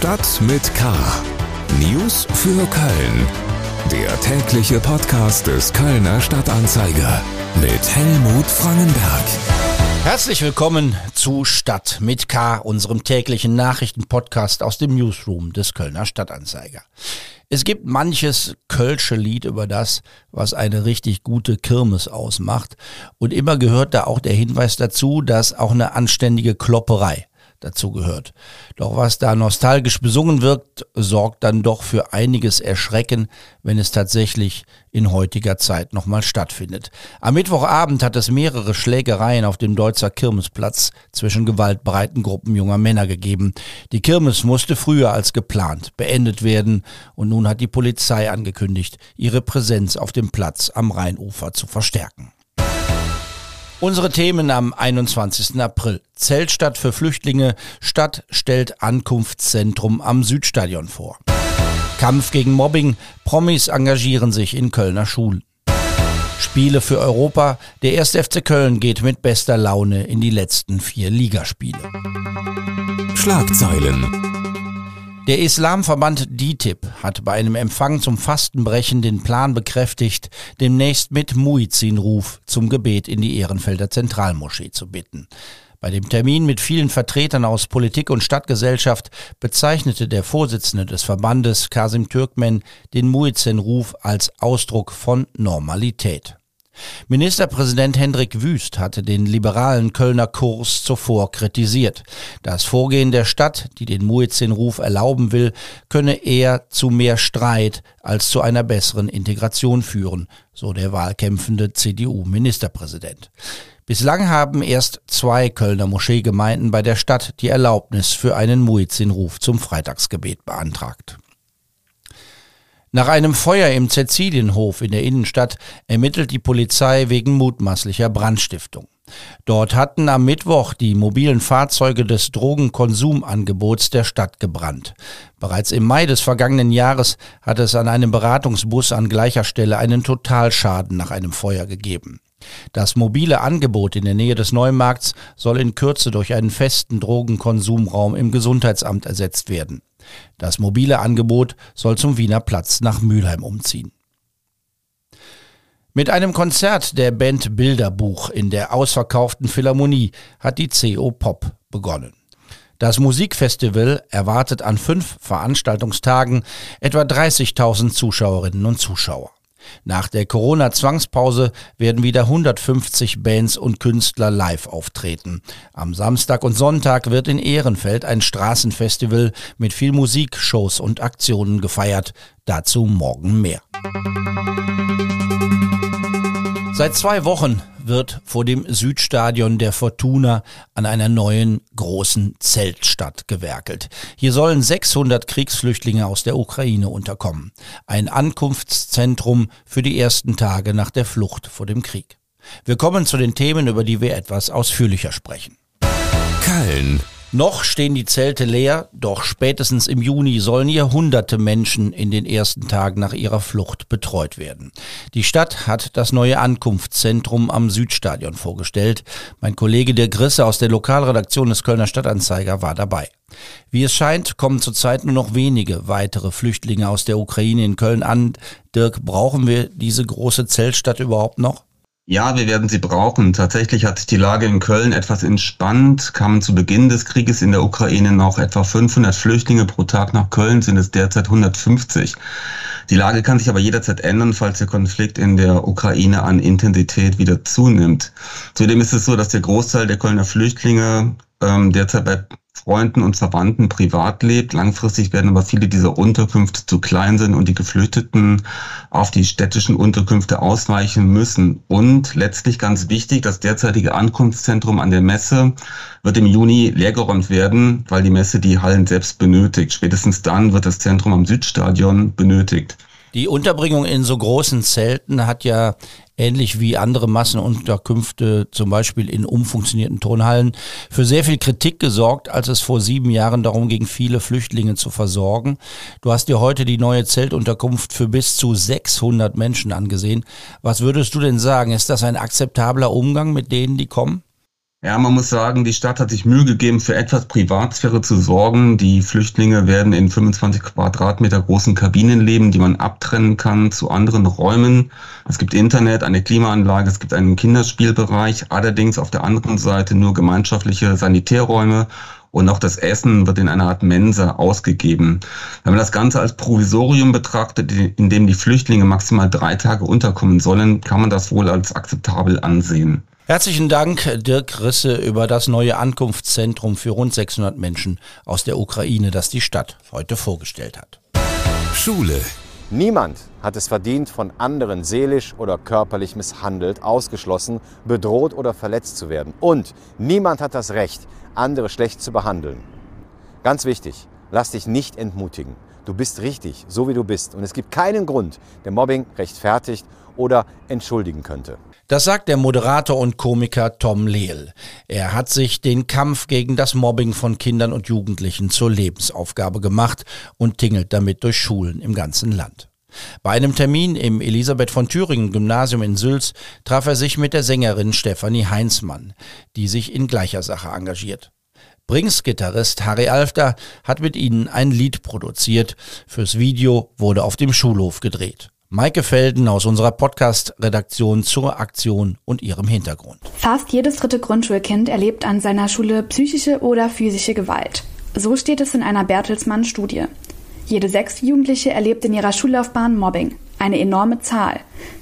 Stadt mit K. News für Köln. Der tägliche Podcast des Kölner Stadtanzeiger mit Helmut Frangenberg. Herzlich willkommen zu Stadt mit K, unserem täglichen Nachrichtenpodcast aus dem Newsroom des Kölner Stadtanzeiger. Es gibt manches Kölsche Lied über das, was eine richtig gute Kirmes ausmacht. Und immer gehört da auch der Hinweis dazu, dass auch eine anständige Klopperei dazu gehört. Doch was da nostalgisch besungen wirkt, sorgt dann doch für einiges Erschrecken, wenn es tatsächlich in heutiger Zeit nochmal stattfindet. Am Mittwochabend hat es mehrere Schlägereien auf dem Deutzer Kirmesplatz zwischen gewaltbereiten Gruppen junger Männer gegeben. Die Kirmes musste früher als geplant beendet werden und nun hat die Polizei angekündigt, ihre Präsenz auf dem Platz am Rheinufer zu verstärken. Unsere Themen am 21. April. Zeltstadt für Flüchtlinge. Stadt stellt Ankunftszentrum am Südstadion vor. Kampf gegen Mobbing. Promis engagieren sich in Kölner Schulen. Spiele für Europa. Der 1. FC Köln geht mit bester Laune in die letzten vier Ligaspiele. Schlagzeilen. Der Islamverband DITIB hat bei einem Empfang zum Fastenbrechen den Plan bekräftigt, demnächst mit Muizzinruf zum Gebet in die Ehrenfelder Zentralmoschee zu bitten. Bei dem Termin mit vielen Vertretern aus Politik und Stadtgesellschaft bezeichnete der Vorsitzende des Verbandes Kasim Türkmen den Muizzinruf als Ausdruck von Normalität. Ministerpräsident Hendrik Wüst hatte den liberalen Kölner Kurs zuvor kritisiert. Das Vorgehen der Stadt, die den Muezzin-Ruf erlauben will, könne eher zu mehr Streit als zu einer besseren Integration führen, so der wahlkämpfende CDU-Ministerpräsident. Bislang haben erst zwei Kölner Moscheegemeinden bei der Stadt die Erlaubnis für einen Muezzin-Ruf zum Freitagsgebet beantragt. Nach einem Feuer im Cäcilienhof in der Innenstadt ermittelt die Polizei wegen mutmaßlicher Brandstiftung. Dort hatten am Mittwoch die mobilen Fahrzeuge des Drogenkonsumangebots der Stadt gebrannt. Bereits im Mai des vergangenen Jahres hat es an einem Beratungsbus an gleicher Stelle einen Totalschaden nach einem Feuer gegeben. Das mobile Angebot in der Nähe des Neumarkts soll in Kürze durch einen festen Drogenkonsumraum im Gesundheitsamt ersetzt werden. Das mobile Angebot soll zum Wiener Platz nach Mülheim umziehen. Mit einem Konzert der Band Bilderbuch in der ausverkauften Philharmonie hat die CO Pop begonnen. Das Musikfestival erwartet an fünf Veranstaltungstagen etwa 30.000 Zuschauerinnen und Zuschauer. Nach der Corona-Zwangspause werden wieder 150 Bands und Künstler live auftreten. Am Samstag und Sonntag wird in Ehrenfeld ein Straßenfestival mit viel Musik, Shows und Aktionen gefeiert. Dazu morgen mehr. Seit zwei Wochen wird vor dem Südstadion der Fortuna an einer neuen großen Zeltstadt gewerkelt. Hier sollen 600 Kriegsflüchtlinge aus der Ukraine unterkommen. Ein Ankunftszentrum für die ersten Tage nach der Flucht vor dem Krieg. Wir kommen zu den Themen, über die wir etwas ausführlicher sprechen. Köln. Noch stehen die Zelte leer, doch spätestens im Juni sollen hier hunderte Menschen in den ersten Tagen nach ihrer Flucht betreut werden. Die Stadt hat das neue Ankunftszentrum am Südstadion vorgestellt. Mein Kollege Dirk Grisse aus der Lokalredaktion des Kölner Stadtanzeiger war dabei. Wie es scheint, kommen zurzeit nur noch wenige weitere Flüchtlinge aus der Ukraine in Köln an. Dirk, brauchen wir diese große Zeltstadt überhaupt noch? Ja, wir werden sie brauchen. Tatsächlich hat sich die Lage in Köln etwas entspannt. Kamen zu Beginn des Krieges in der Ukraine noch etwa 500 Flüchtlinge pro Tag nach Köln, sind es derzeit 150. Die Lage kann sich aber jederzeit ändern, falls der Konflikt in der Ukraine an Intensität wieder zunimmt. Zudem ist es so, dass der Großteil der Kölner Flüchtlinge ähm, derzeit bei Freunden und Verwandten privat lebt. Langfristig werden aber viele dieser Unterkünfte zu klein sind und die Geflüchteten auf die städtischen Unterkünfte ausweichen müssen. Und letztlich ganz wichtig, das derzeitige Ankunftszentrum an der Messe wird im Juni leergeräumt werden, weil die Messe die Hallen selbst benötigt. Spätestens dann wird das Zentrum am Südstadion benötigt. Die Unterbringung in so großen Zelten hat ja ähnlich wie andere Massenunterkünfte, zum Beispiel in umfunktionierten Turnhallen, für sehr viel Kritik gesorgt, als es vor sieben Jahren darum ging, viele Flüchtlinge zu versorgen. Du hast dir heute die neue Zeltunterkunft für bis zu 600 Menschen angesehen. Was würdest du denn sagen? Ist das ein akzeptabler Umgang mit denen, die kommen? Ja, man muss sagen, die Stadt hat sich Mühe gegeben, für etwas Privatsphäre zu sorgen. Die Flüchtlinge werden in 25 Quadratmeter großen Kabinen leben, die man abtrennen kann zu anderen Räumen. Es gibt Internet, eine Klimaanlage, es gibt einen Kinderspielbereich, allerdings auf der anderen Seite nur gemeinschaftliche Sanitärräume und auch das Essen wird in einer Art Mensa ausgegeben. Wenn man das Ganze als Provisorium betrachtet, in dem die Flüchtlinge maximal drei Tage unterkommen sollen, kann man das wohl als akzeptabel ansehen. Herzlichen Dank, Dirk Risse, über das neue Ankunftszentrum für rund 600 Menschen aus der Ukraine, das die Stadt heute vorgestellt hat. Schule. Niemand hat es verdient, von anderen seelisch oder körperlich misshandelt, ausgeschlossen, bedroht oder verletzt zu werden. Und niemand hat das Recht, andere schlecht zu behandeln. Ganz wichtig, lass dich nicht entmutigen. Du bist richtig, so wie du bist. Und es gibt keinen Grund, der Mobbing rechtfertigt oder entschuldigen könnte. Das sagt der Moderator und Komiker Tom Lehl. Er hat sich den Kampf gegen das Mobbing von Kindern und Jugendlichen zur Lebensaufgabe gemacht und tingelt damit durch Schulen im ganzen Land. Bei einem Termin im Elisabeth von Thüringen Gymnasium in Sülz traf er sich mit der Sängerin Stefanie Heinzmann, die sich in gleicher Sache engagiert. Brings-Gitarrist Harry Alfter hat mit ihnen ein Lied produziert. Fürs Video wurde auf dem Schulhof gedreht. Maike Felden aus unserer Podcast-Redaktion zur Aktion und ihrem Hintergrund. Fast jedes dritte Grundschulkind erlebt an seiner Schule psychische oder physische Gewalt. So steht es in einer Bertelsmann-Studie. Jede sechste Jugendliche erlebt in ihrer Schullaufbahn Mobbing. Eine enorme Zahl.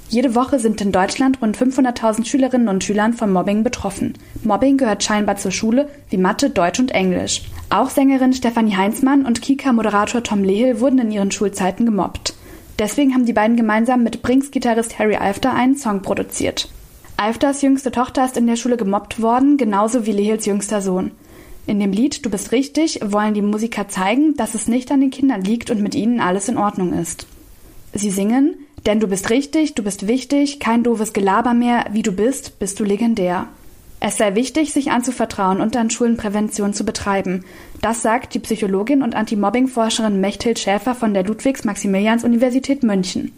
Jede Woche sind in Deutschland rund 500.000 Schülerinnen und Schülern von Mobbing betroffen. Mobbing gehört scheinbar zur Schule wie Mathe, Deutsch und Englisch. Auch Sängerin Stefanie Heinzmann und Kika-Moderator Tom Lehel wurden in ihren Schulzeiten gemobbt. Deswegen haben die beiden gemeinsam mit Brinks-Gitarrist Harry Alfter einen Song produziert. Alfters jüngste Tochter ist in der Schule gemobbt worden, genauso wie Lehels jüngster Sohn. In dem Lied Du bist richtig wollen die Musiker zeigen, dass es nicht an den Kindern liegt und mit ihnen alles in Ordnung ist. Sie singen, denn du bist richtig, du bist wichtig, kein doofes Gelaber mehr, wie du bist, bist du legendär. Es sei wichtig, sich anzuvertrauen und an Schulen Prävention zu betreiben. Das sagt die Psychologin und Anti-Mobbing-Forscherin Mechthild Schäfer von der Ludwigs-Maximilians-Universität München.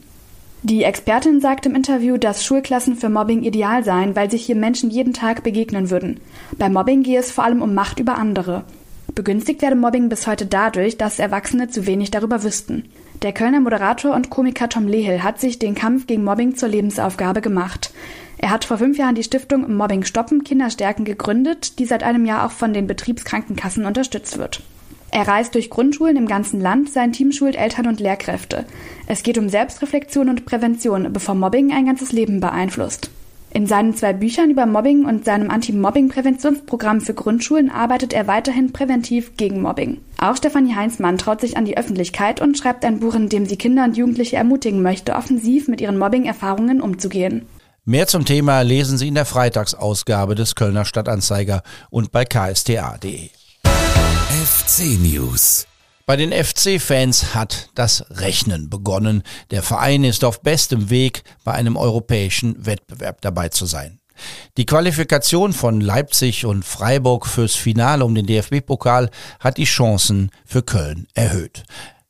Die Expertin sagt im Interview, dass Schulklassen für Mobbing ideal seien, weil sich hier Menschen jeden Tag begegnen würden. Bei Mobbing gehe es vor allem um Macht über andere. Begünstigt werde Mobbing bis heute dadurch, dass Erwachsene zu wenig darüber wüssten. Der Kölner Moderator und Komiker Tom Lehel hat sich den Kampf gegen Mobbing zur Lebensaufgabe gemacht. Er hat vor fünf Jahren die Stiftung Mobbing Stoppen Kinderstärken gegründet, die seit einem Jahr auch von den Betriebskrankenkassen unterstützt wird. Er reist durch Grundschulen im ganzen Land, sein Team schult Eltern und Lehrkräfte. Es geht um Selbstreflexion und Prävention, bevor Mobbing ein ganzes Leben beeinflusst. In seinen zwei Büchern über Mobbing und seinem Anti-Mobbing-Präventionsprogramm für Grundschulen arbeitet er weiterhin präventiv gegen Mobbing. Auch Stefanie Heinzmann traut sich an die Öffentlichkeit und schreibt ein Buch, in dem sie Kinder und Jugendliche ermutigen möchte, offensiv mit ihren Mobbing-Erfahrungen umzugehen. Mehr zum Thema lesen Sie in der Freitagsausgabe des Kölner Stadtanzeiger und bei ksta.de. FC News. Bei den FC-Fans hat das Rechnen begonnen. Der Verein ist auf bestem Weg, bei einem europäischen Wettbewerb dabei zu sein. Die Qualifikation von Leipzig und Freiburg fürs Finale um den DFB-Pokal hat die Chancen für Köln erhöht.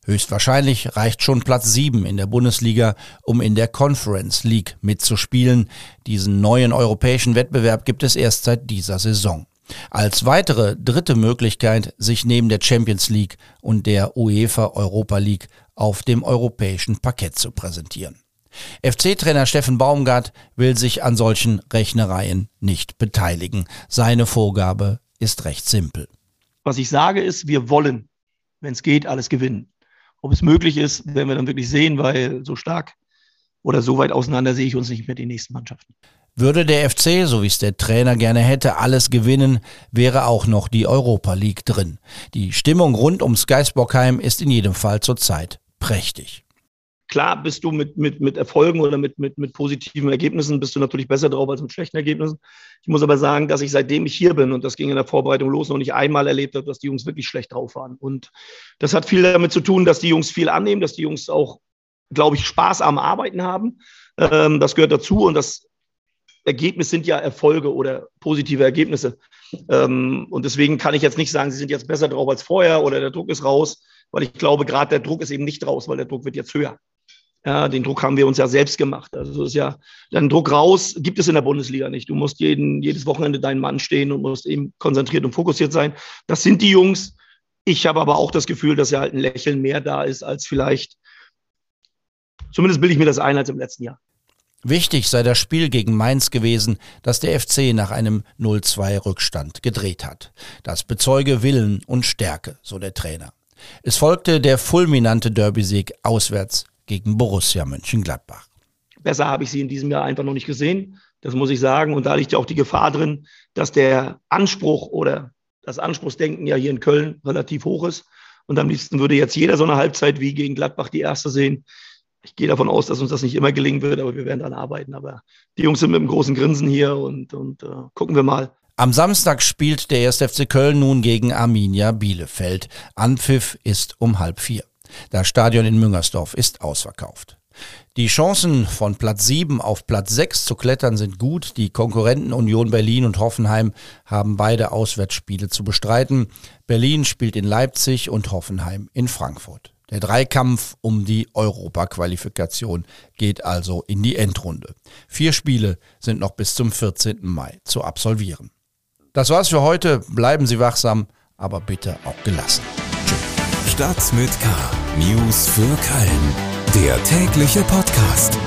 Höchstwahrscheinlich reicht schon Platz 7 in der Bundesliga, um in der Conference League mitzuspielen. Diesen neuen europäischen Wettbewerb gibt es erst seit dieser Saison. Als weitere dritte Möglichkeit, sich neben der Champions League und der UEFA Europa League auf dem europäischen Parkett zu präsentieren. FC-Trainer Steffen Baumgart will sich an solchen Rechnereien nicht beteiligen. Seine Vorgabe ist recht simpel. Was ich sage ist, wir wollen, wenn es geht, alles gewinnen. Ob es möglich ist, werden wir dann wirklich sehen, weil so stark oder so weit auseinander sehe ich uns nicht mit den nächsten Mannschaften. Würde der FC, so wie es der Trainer gerne hätte, alles gewinnen, wäre auch noch die Europa League drin. Die Stimmung rund ums Geisbockheim ist in jedem Fall zurzeit prächtig. Klar bist du mit, mit, mit Erfolgen oder mit, mit, mit positiven Ergebnissen, bist du natürlich besser drauf als mit schlechten Ergebnissen. Ich muss aber sagen, dass ich seitdem ich hier bin, und das ging in der Vorbereitung los, noch nicht einmal erlebt habe, dass die Jungs wirklich schlecht drauf waren. Und das hat viel damit zu tun, dass die Jungs viel annehmen, dass die Jungs auch, glaube ich, Spaß am Arbeiten haben. Ähm, das gehört dazu und das Ergebnis sind ja Erfolge oder positive Ergebnisse. Ähm, und deswegen kann ich jetzt nicht sagen, sie sind jetzt besser drauf als vorher oder der Druck ist raus, weil ich glaube, gerade der Druck ist eben nicht raus, weil der Druck wird jetzt höher. Ja, den Druck haben wir uns ja selbst gemacht. Also ist ja, den Druck raus gibt es in der Bundesliga nicht. Du musst jeden, jedes Wochenende deinen Mann stehen und musst eben konzentriert und fokussiert sein. Das sind die Jungs. Ich habe aber auch das Gefühl, dass ja halt ein Lächeln mehr da ist als vielleicht, zumindest bilde ich mir das ein als im letzten Jahr. Wichtig sei das Spiel gegen Mainz gewesen, das der FC nach einem 0-2 Rückstand gedreht hat. Das bezeuge Willen und Stärke, so der Trainer. Es folgte der fulminante Derby-Sieg auswärts gegen Borussia Mönchengladbach. Besser habe ich sie in diesem Jahr einfach noch nicht gesehen. Das muss ich sagen. Und da liegt ja auch die Gefahr drin, dass der Anspruch oder das Anspruchsdenken ja hier in Köln relativ hoch ist. Und am liebsten würde jetzt jeder so eine Halbzeit wie gegen Gladbach die erste sehen. Ich gehe davon aus, dass uns das nicht immer gelingen wird, aber wir werden daran arbeiten. Aber die Jungs sind mit einem großen Grinsen hier und, und uh, gucken wir mal. Am Samstag spielt der 1. FC Köln nun gegen Arminia Bielefeld. Anpfiff ist um halb vier. Das Stadion in Müngersdorf ist ausverkauft. Die Chancen von Platz 7 auf Platz 6 zu klettern sind gut. Die Konkurrenten Union Berlin und Hoffenheim haben beide Auswärtsspiele zu bestreiten. Berlin spielt in Leipzig und Hoffenheim in Frankfurt. Der Dreikampf um die Europaqualifikation geht also in die Endrunde. Vier Spiele sind noch bis zum 14. Mai zu absolvieren. Das war's für heute. Bleiben Sie wachsam, aber bitte auch gelassen. Stadt mit K. News für Köln. Der tägliche Podcast.